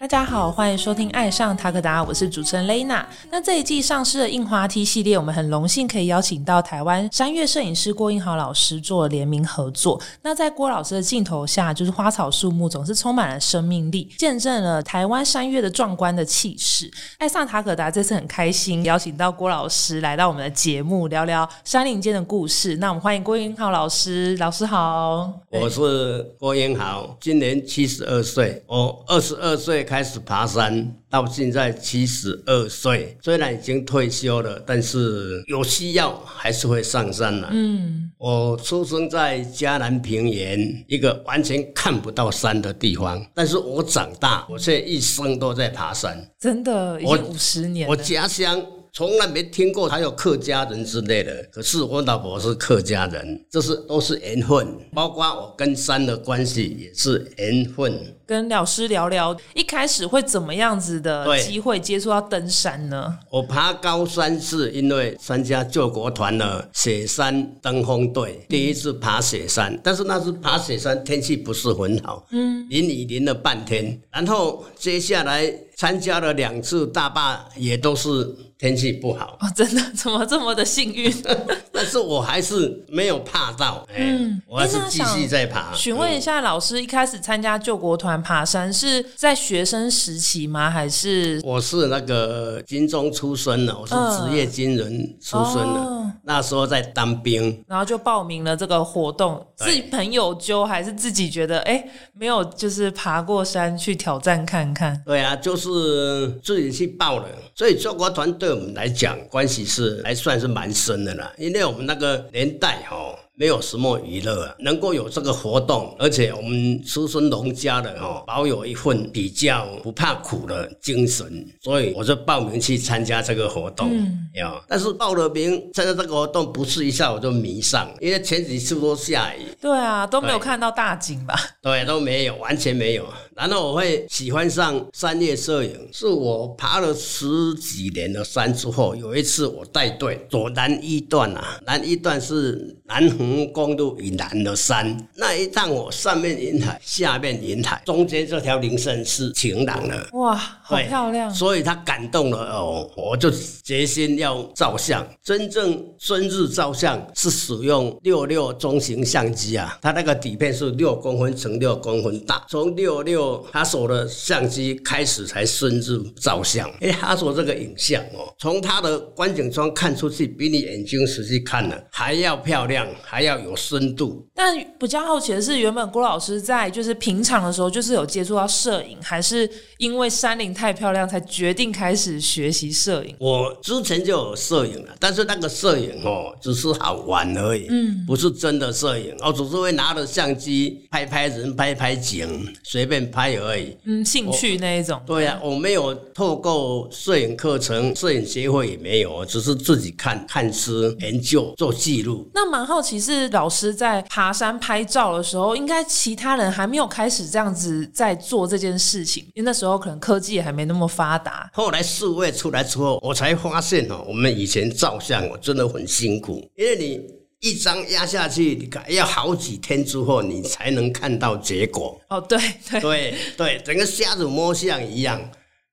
大家好，欢迎收听《爱上塔可达》，我是主持人 Lena。那这一季上市的印花 T 系列，我们很荣幸可以邀请到台湾山岳摄影师郭英豪老师做联名合作。那在郭老师的镜头下，就是花草树木总是充满了生命力，见证了台湾山岳的壮观的气势。爱上塔可达这次很开心邀请到郭老师来到我们的节目，聊聊山林间的故事。那我们欢迎郭英豪老师，老师好。我是郭英豪，今年七十二岁。我二十二岁开始爬山，到现在七十二岁，虽然已经退休了，但是有需要还是会上山的。嗯，我出生在嘉南平原，一个完全看不到山的地方，但是我长大，我现在一生都在爬山。真的已我经五十年我了。家乡从来没听过还有客家人之类的，可是我老婆是客家人，这是都是缘分，包括我跟山的关系也是缘分。跟老师聊聊，一开始会怎么样子的对机会接触到登山呢？我爬高山是因为参加救国团的雪山登峰队，第一次爬雪山，但是那次爬雪山天气不是很好，嗯，淋雨淋了半天，然后接下来参加了两次大坝，也都是天气不好，哦，真的 怎么这么的幸运？但是我还是没有怕到，嗯，我还是继续在爬。询问一下老师，一开始参加救国团爬山是在学生时期吗？还是我是那个军中出身的，我是职业军人出身的，哦那时候在当兵，然后就报名了这个活动？对自己朋友揪，还是自己觉得哎没有就是爬过山去挑战看看？对啊，就是是自己去报的，所以中国团对我们来讲关系是还算是蛮深的啦，因为我们那个年代哈、没有什么娱乐啊，能够有这个活动，而且我们出身农家的哦、保有一份比较不怕苦的精神，所以我就报名去参加这个活动。有，但是报了名参加这个活动，不是一下我就迷上，因为前几次都下雨，对啊，都没有看到大景吧？对，都没有，完全没有。然后我会喜欢上山岳摄影，是我爬了十几年的山之后，有一次我带队走南一段啊，南一段是南横公路以南的山，那一趟我上面云海，下面云海，中间这条林森是晴朗的。哇，好漂亮！所以他感动了哦，我就决心要照相。真正春日照相是使用六六中型相机啊，它那个底片是六公分乘六公分大，从六六他所的相机开始才深日照相。因为哈索这个影像哦，从他的观景窗看出去，比你眼睛实际看了还要漂亮，还要有深度。但比较好奇的是，原本郭老师在就是平常的时候，就是有接触到摄影，还是因为山林太漂亮才决定开始学习摄影？我之前就有摄影了，但是那个摄影哦，只是好玩而已，嗯，不是真的摄影，我只是会拿着相机拍拍人、拍拍景，随便拍而已。嗯，兴趣那一种。对呀、我没有透过摄影课程、摄影协会也没有，只是自己看看书、研究、做记录。那蛮好奇，是老师在爬山拍照的时候，应该其他人还没有开始这样子在做这件事情，因为那时候可能科技也还没那么发达。后来数位出来之后，我才发现哦，我们以前照相我真的很辛苦，因为你一张压下去，你看要好几天之后你才能看到结果。哦，对对，对对，整个瞎子摸象一样。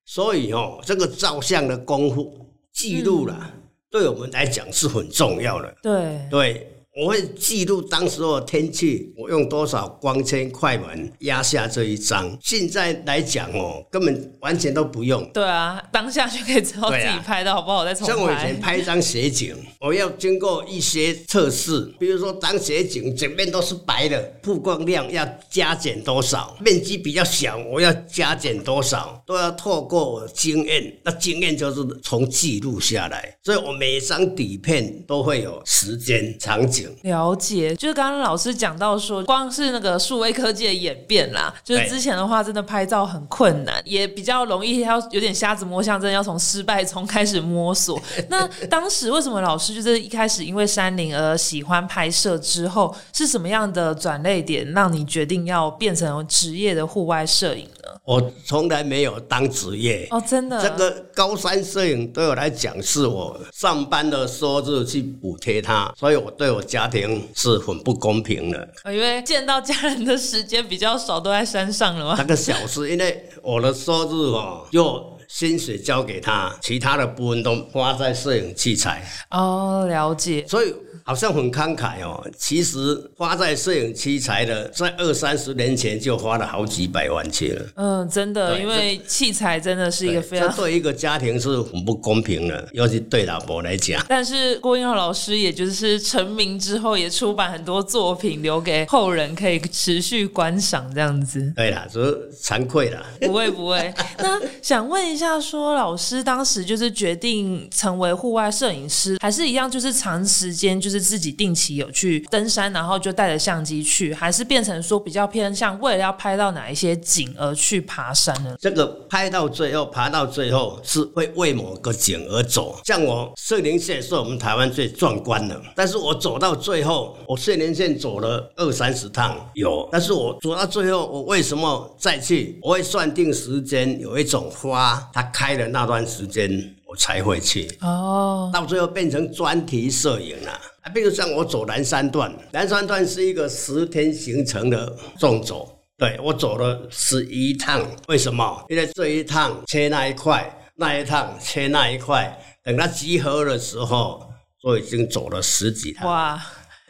所以哦，这个照相的功夫记录啦，对我们来讲是很重要的。对，对，我会记录当时候的天气，我用多少光纤快门压下这一张。现在来讲哦，根本完全都不用。对啊，当下就可以知道自己拍的好不好，再重像我以前拍。拍一张雪景，我要经过一些测试，比如说当雪景整面都是白的，曝光量要加减多少，面积比较小，我要加减多少，都要透过我的经验。那经验就是从记录下来，所以我每张底片都会有时间、场景。了解，就是刚刚老师讲到说，光是那个数位科技的演变啦，就是之前的话，真的拍照很困难，也比较容易要有点瞎子摸象，真的要从失败中开始摸索。那当时为什么老师就是一开始因为山林而喜欢拍摄之后，是什么样的转类点让你决定要变成职业的户外摄影呢？我从来没有当职业。哦，真的，这个高山摄影对我来讲是我上班的收入去补贴它，所以我对我家庭是很不公平的。因为见到家人的时间比较少，都在山上了嘛。那个小事，因为我的收入哦，就薪水交给他，其他的部分都花在摄影器材，哦，了解。所以好像很慷慨哦。其实花在摄影器材的，在二三十年前就花了好几百万去了。嗯，真的，因为器材真的是一个非这常。对一个家庭是很不公平的，尤其对老婆来讲。但是郭英浩老师，也就是成名之后，也出版很多作品，留给后人可以持续观赏，这样子。对啦，只是惭愧啦。不会不会。那想问一下说老师当时就是决定成为户外摄影师，还是一样就是长时间就是自己定期有去登山，然后就带着相机去，还是变成说比较偏向为了要拍到哪一些景而去爬山呢？这个拍到最后，爬到最后是会为某个景而走。像我射林线是我们台湾最壮观的，但是我走到最后，我射林线走了二三十趟有，但是我走到最后，我为什么再去？我会算定时间，有一种花它开的那段时间，我才会去。哦，到最后变成专题摄影了。啊，比如像我走南山段，南山段是一个十天行程的纵走，对我走了十一趟。为什么？因为这一趟切那一块，那一趟切那一块，等他集合的时候，都已经走了十几趟。哇！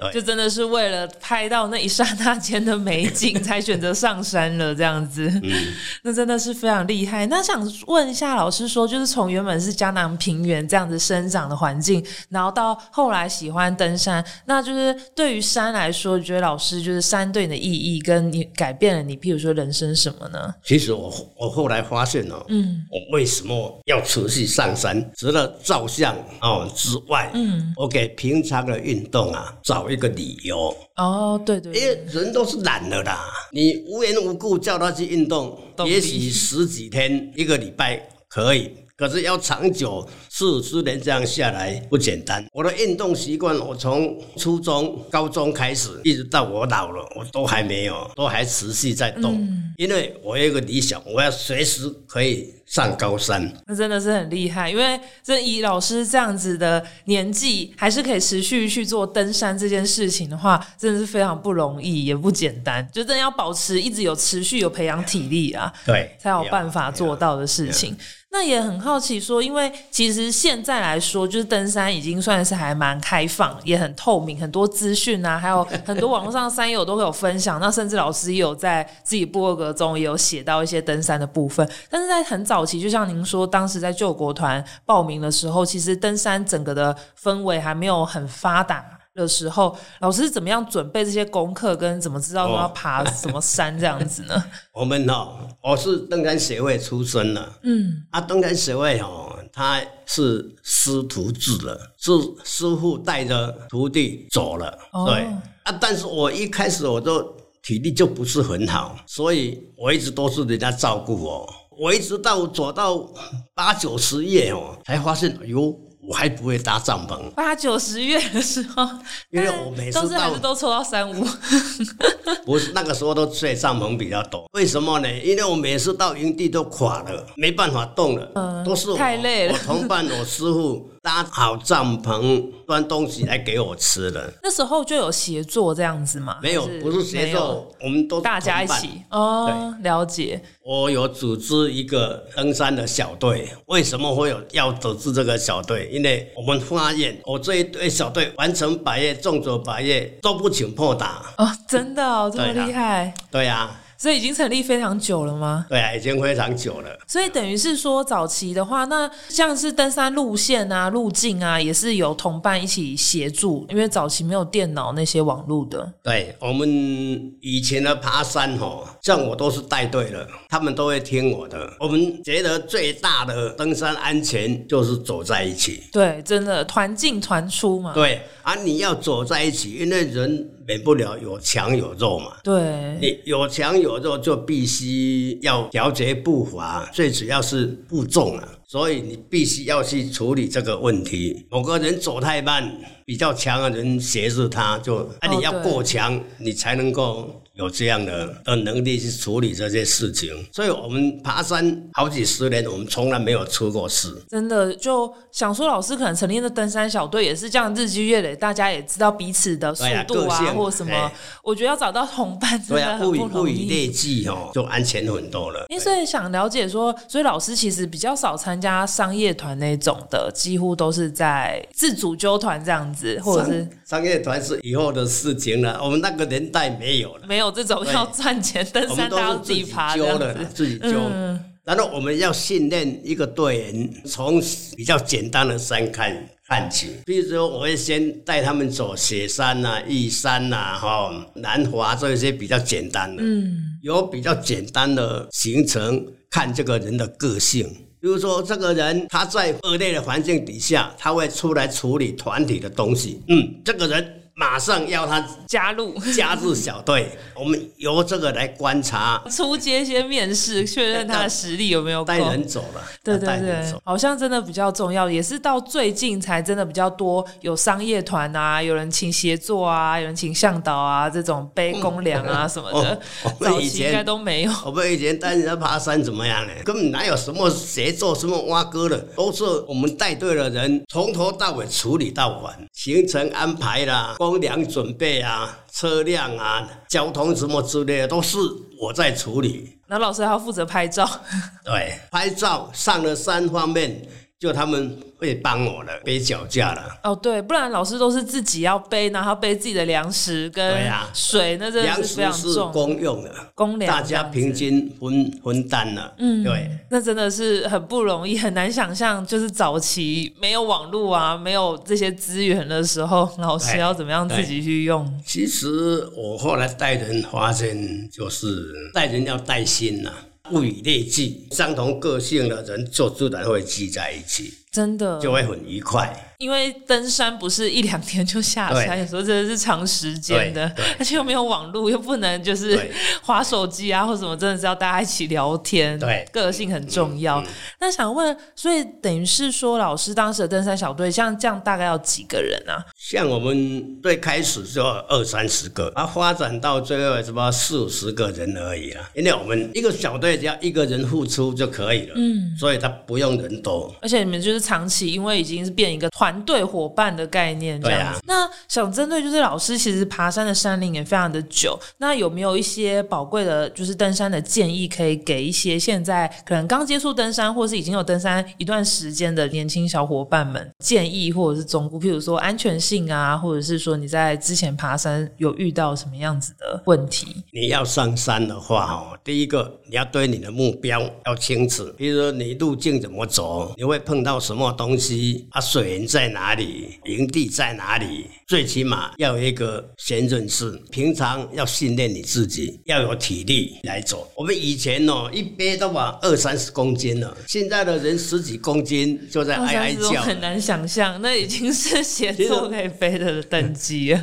对就真的是为了拍到那一刹那间的美景，才选择上山了，这样子。嗯那真的是非常厉害。那想问一下老师说，就是从原本是江南平原这样子生长的环境，然后到后来喜欢登山，那就是对于山来说，你觉得老师就是山对你的意义，跟你改变了你，譬如说人生什么呢？其实我我后来发现哦，嗯，我为什么要持续上山？除了照相哦之外，嗯，我给平常的运动啊找一个理由。哦，对对因对，为人都是懒的啦，你无缘无故叫他去运动，也许十几天、一个礼拜可以，可是要长久四十年这样下来不简单。我的运动习惯，我从初中、高中开始，一直到我老了，我都还没有，都还持续在动。因为我有一个理想，我要随时可以上高山。那真的是很厉害，因为这以老师这样子的年纪，还是可以持续去做登山这件事情的话，真的是非常不容易，也不简单。就真的要保持一直有持续有培养体力啊，对，才有办法做到的事情。那也很好奇说，因为其实现在来说，就是登山已经算是还蛮开放，也很透明，很多资讯啊，还有很多网络上山友都会有分享。那甚至老师也有在自己部落格中也有写到一些登山的部分。但是在很早期，就像您说，当时在救国团报名的时候，其实登山整个的氛围还没有很发达。的时候，老师是怎么样准备这些功课，跟怎么知道说要爬什么山这样子呢？我们哦，我是登山协会出身的，嗯，啊，登山协会哦，他是师徒制的，是师傅带着徒弟走了，哦。对。啊，但是我一开始我都体力就不是很好，所以我一直都是人家照顾我，我一直到走到八九十页哦，才发现，哎呦，我还不会搭帐篷，八九十月的时候，因为我每次都是都抽到三五，不是那个时候都睡帐篷比较多，为什么呢？因为我每次到营地都垮了，没办法动了，都是我太累了。我同伴、我师傅搭好帐篷，端东西来给我吃的。那时候就有协作这样子吗？没有，不是协作，我们都大家一起哦，了解。我有组织一个登山的小队，为什么会有要组织这个小队？因为我们发现我这一队小队完成百业、纵走百业都不请破打。哦，真的哦，这么厉害，对呀、所以已经成立非常久了吗？对啊，已经非常久了。所以等于是说，早期的话，那像是登山路线啊、路径啊，也是有同伴一起协助，因为早期没有电脑那些网络的。对我们以前的爬山吼，像我都是带队的，他们都会听我的。我们觉得最大的登山安全就是走在一起。对，真的团进团出嘛。对啊，你要走在一起，因为人免不了有强有弱嘛。对，你有强有弱，就必须要调节步伐，最主要是步重啊，所以你必须要去处理这个问题。某个人走太慢，比较强的人协助他，就啊你要过强，你才能够有这样的的能力去处理这些事情。所以我们爬山好几十年，我们从来没有出过事。真的就想说，老师可能成立的登山小队也是这样日积月累，大家也知道彼此的速度啊，或什么哎。我觉得要找到同伴真对啊，的很物以不容易。物以类聚哦，就安全很多了。因为所以想了解说，所以老师其实比较少参加商业团那种的，几乎都是在自主纠团这样子，或者是商业团是以后的事情了，我们那个年代没有了，没有这种要赚钱登山大家要是自己爬的自己揪。嗯，然后我们要训练一个队员，从比较简单的山看看起。比如说，我会先带他们走雪山呐、玉山呐、哈、南华这些比较简单的。嗯，有比较简单的行程，看这个人的个性。比如说，这个人他在恶劣的环境底下，他会出来处理团体的东西。嗯，这个人马上要他加入加入小队，我们由这个来观察，出街先面试，确认他的实力有没有够带。人走了，对对对。好像真的比较重要，也是到最近才真的比较多有商业团啊，有人请协作啊，有人请向导啊，这种背公粮啊什么的哦，我们以前早期应该都没有。我们以前带人家爬山怎么样呢？根本哪有什么协作、什么挖哥的，都是我们带队的人从头到尾处理到完，行程安排啦、公粮准备啊、车辆啊、交通什么之类的，都是我在处理。那老师还要负责拍照，对，拍照上了山方面，就他们会帮我了，背脚架了。哦对，不然老师都是自己要背，然后背自己的粮食跟对啊水，那真的粮是非常食是。公用的，公粮大家平均分分担了。嗯，对。那真的是很不容易，很难想象，就是早期没有网络啊，没有这些资源的时候，老师要怎么样自己去用？其实我后来带人发现，就是带人要带心呐、物以类聚，相同个性的人就自然会聚在一起，真的，就会很愉快。因为登山不是一两天就下山，有时候真的是长时间的而且又没有网络，又不能就是对划手机啊或什么，真的是要大家一起聊天，对个性很重要。那想问，所以等于是说，老师当时的登山小队像这样大概要几个人啊？像我们最开始就二三十个，啊，发展到最后什么四五十个人而已啦。因为我们一个小队只要一个人付出就可以了，嗯，所以他不用人多。而且你们就是长期，因为已经是变一个团队伙伴的概念这样子。啊那想针对就是老师其实爬山的山龄也非常的久，那有没有一些宝贵的，就是登山的建议，可以给一些现在可能刚接触登山，或是已经有登山一段时间的年轻小伙伴们建议，或者是忠告，譬如说安全性啊，或者是说你在之前爬山有遇到什么样子的问题？你要上山的话，哦，第一个你要对你的目标要清楚，比如说你路径怎么走，你会碰到什么东西，啊，水源在哪里，营地在哪里，最起码要有一个先认识。平常要训练你自己，要有体力来走。我们以前哦，一背都把二三十公斤了，现在的人十几公斤就在好哀哀叫很难想象，那已经是协其实作可以飞的等级了。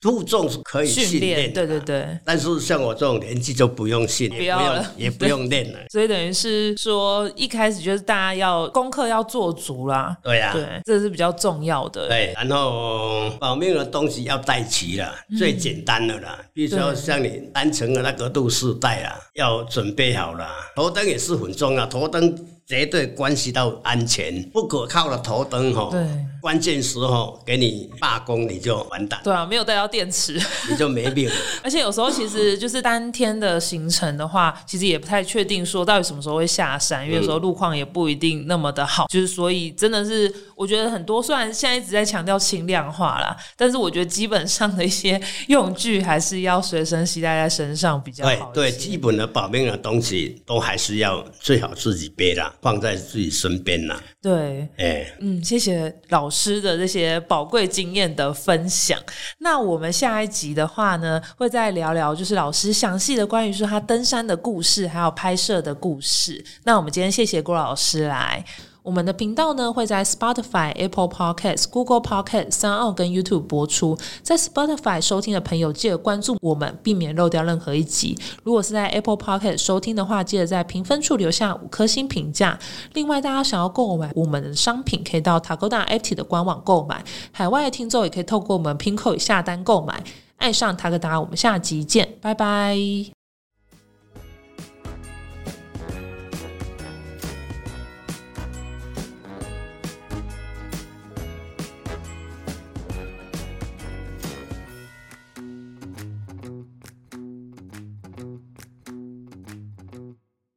负重是可以训训练对对对。但是像我这种年纪就不用训，练不要了也不用练了。所以等于是说，一开始就是大家要功课要做足啦，对呀、对，这是比较重要的。对，然后保命的东西要带齐了，最简单的啦。比如说像你单程的那个路饰带啊，要准备好了。头灯也是很重要，头灯绝对关系到安全，不可靠的头灯哈、对关键时候给你罢工，你就完蛋，对啊，没有带到电池，你就没命了。而且有时候其实就是当天的行程的话，其实也不太确定说到底什么时候会下山，因为有时候路况也不一定那么的好，就是所以真的是我觉得很多虽然现在一直在强调轻量化啦，但是我觉得基本上的一些用具还是要随身携带在身上比较好对对，基本的保命的东西都还是要最好自己背啦，放在自己身边啦。对。哎，嗯，谢谢老老师的这些宝贵经验的分享。那我们下一集的话呢，会再聊聊就是老师详细的关于说他登山的故事，还有拍摄的故事。那我们今天谢谢郭老师来。我们的频道呢会在 Spotify、Apple Podcasts、Google Podcasts、三奥跟 YouTube 播出。在 Spotify 收听的朋友，记得关注我们，避免漏掉任何一集。如果是在 Apple Podcast 收听的话，记得在评分处留下五颗星评价。另外，大家想要购买我们的商品，可以到 Takoda FT 的官网购买。海外的听众也可以透过我们 Pinko 下单购买。爱上塔克达，我们下集见，拜拜。